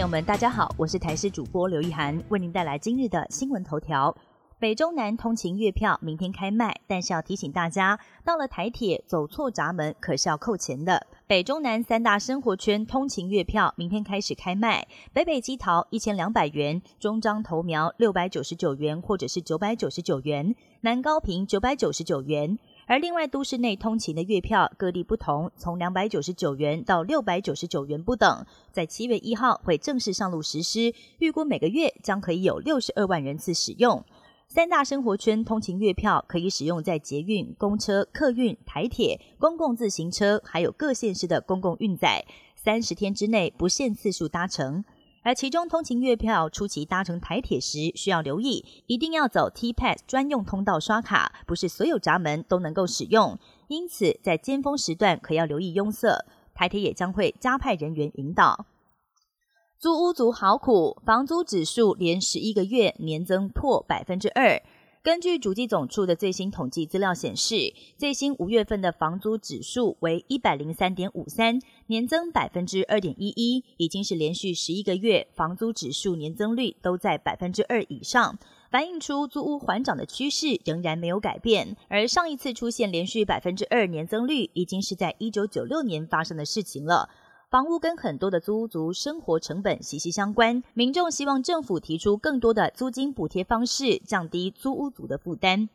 朋友们，大家好，我是台视主播刘一涵，为您带来今日的新闻头条。北中南通勤月票明天开卖，但是要提醒大家，到了台铁走错闸门可是要扣钱的。北中南三大生活圈通勤月票明天开始开卖，北北基桃一千两百元，中彰投苗六百九十九元或者是九百九十九元，南高平九百九十九元。而另外都市内通勤的月票各地不同，从两百九十九元到六百九十九元不等，在七月一号会正式上路实施，预估每个月将可以有六十二万人次使用。三大生活圈通勤月票可以使用在捷运、公车、客运、台铁、公共自行车，还有各县市的公共运载，三十天之内不限次数搭乘。而其中通勤月票出期搭乘台铁时，需要留意，一定要走 T Pass 专用通道刷卡，不是所有闸门都能够使用。因此，在尖峰时段可要留意拥塞，台铁也将会加派人员引导。租屋族好苦，房租指数连十一个月年增破百分之二。根据主计总处的最新统计资料显示，最新五月份的房租指数为一百零三点五三，年增百分之二点一一，已经是连续十一个月房租指数年增率都在百分之二以上，反映出租屋缓涨的趋势仍然没有改变。而上一次出现连续百分之二年增率，已经是在一九九六年发生的事情了。房屋跟很多的租屋族生活成本息息相关，民众希望政府提出更多的租金补贴方式，降低租屋族的负担。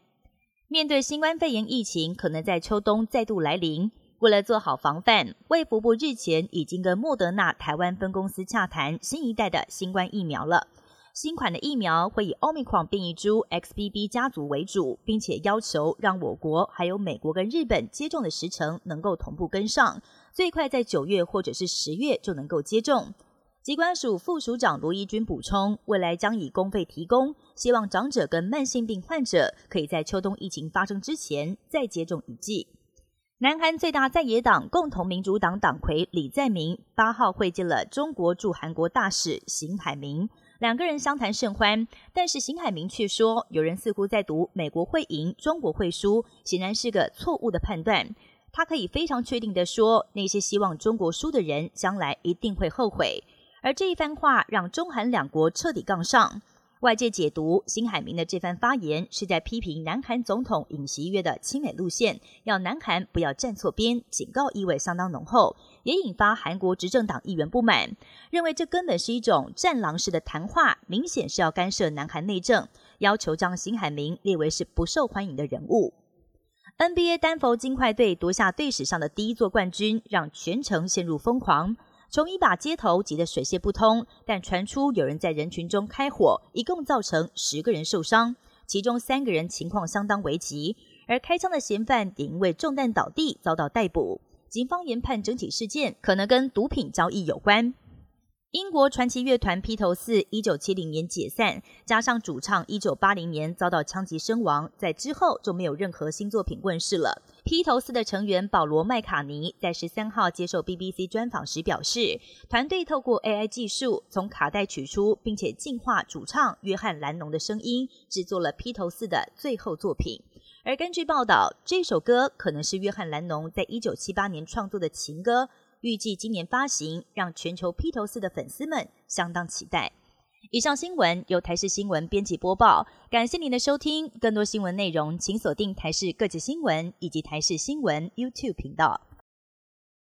面对新冠肺炎疫情可能在秋冬再度来临，为了做好防范，卫福部日前已经跟莫德纳台湾分公司洽谈新一代的新冠疫苗了。新款的疫苗会以奥密克戎变异株 XBB 家族为主，并且要求让我国还有美国跟日本接种的时程能够同步跟上。最快在九月或者是十月就能够接种。机关署副署长罗义军补充，未来将以公费提供，希望长者跟慢性病患者可以在秋冬疫情发生之前再接种一剂。南韩最大在野党共同民主党党魁李在明八号会见了中国驻韩国大使邢海明，两个人相谈甚欢。但是邢海明却说，有人似乎在读美国会赢，中国会输，显然是个错误的判断。他可以非常确定的说，那些希望中国输的人，将来一定会后悔。而这一番话让中韩两国彻底杠上。外界解读辛海明的这番发言，是在批评南韩总统尹锡悦的亲美路线，要南韩不要站错边，警告意味相当浓厚，也引发韩国执政党议员不满，认为这根本是一种战狼式的谈话，明显是要干涉南韩内政，要求将辛海明列为是不受欢迎的人物。NBA 丹佛金块队夺下队史上的第一座冠军，让全城陷入疯狂。从一把街头挤得水泄不通，但传出有人在人群中开火，一共造成十个人受伤，其中三个人情况相当危急。而开枪的嫌犯也因为中弹倒地遭到逮捕。警方研判整体事件可能跟毒品交易有关。英国传奇乐团披头四一九七零年解散，加上主唱一九八零年遭到枪击身亡，在之后就没有任何新作品问世了。披头四的成员保罗麦卡尼在十三号接受 BBC 专访时表示，团队透过 AI 技术从卡带取出并且进化主唱约翰兰农的声音，制作了披头四的最后作品。而根据报道，这首歌可能是约翰兰农在一九七八年创作的情歌。预计今年发行，让全球披头士的粉丝们相当期待。以上新闻由台视新闻编辑播报，感谢您的收听。更多新闻内容，请锁定台视各界新闻以及台视新闻 YouTube 频道。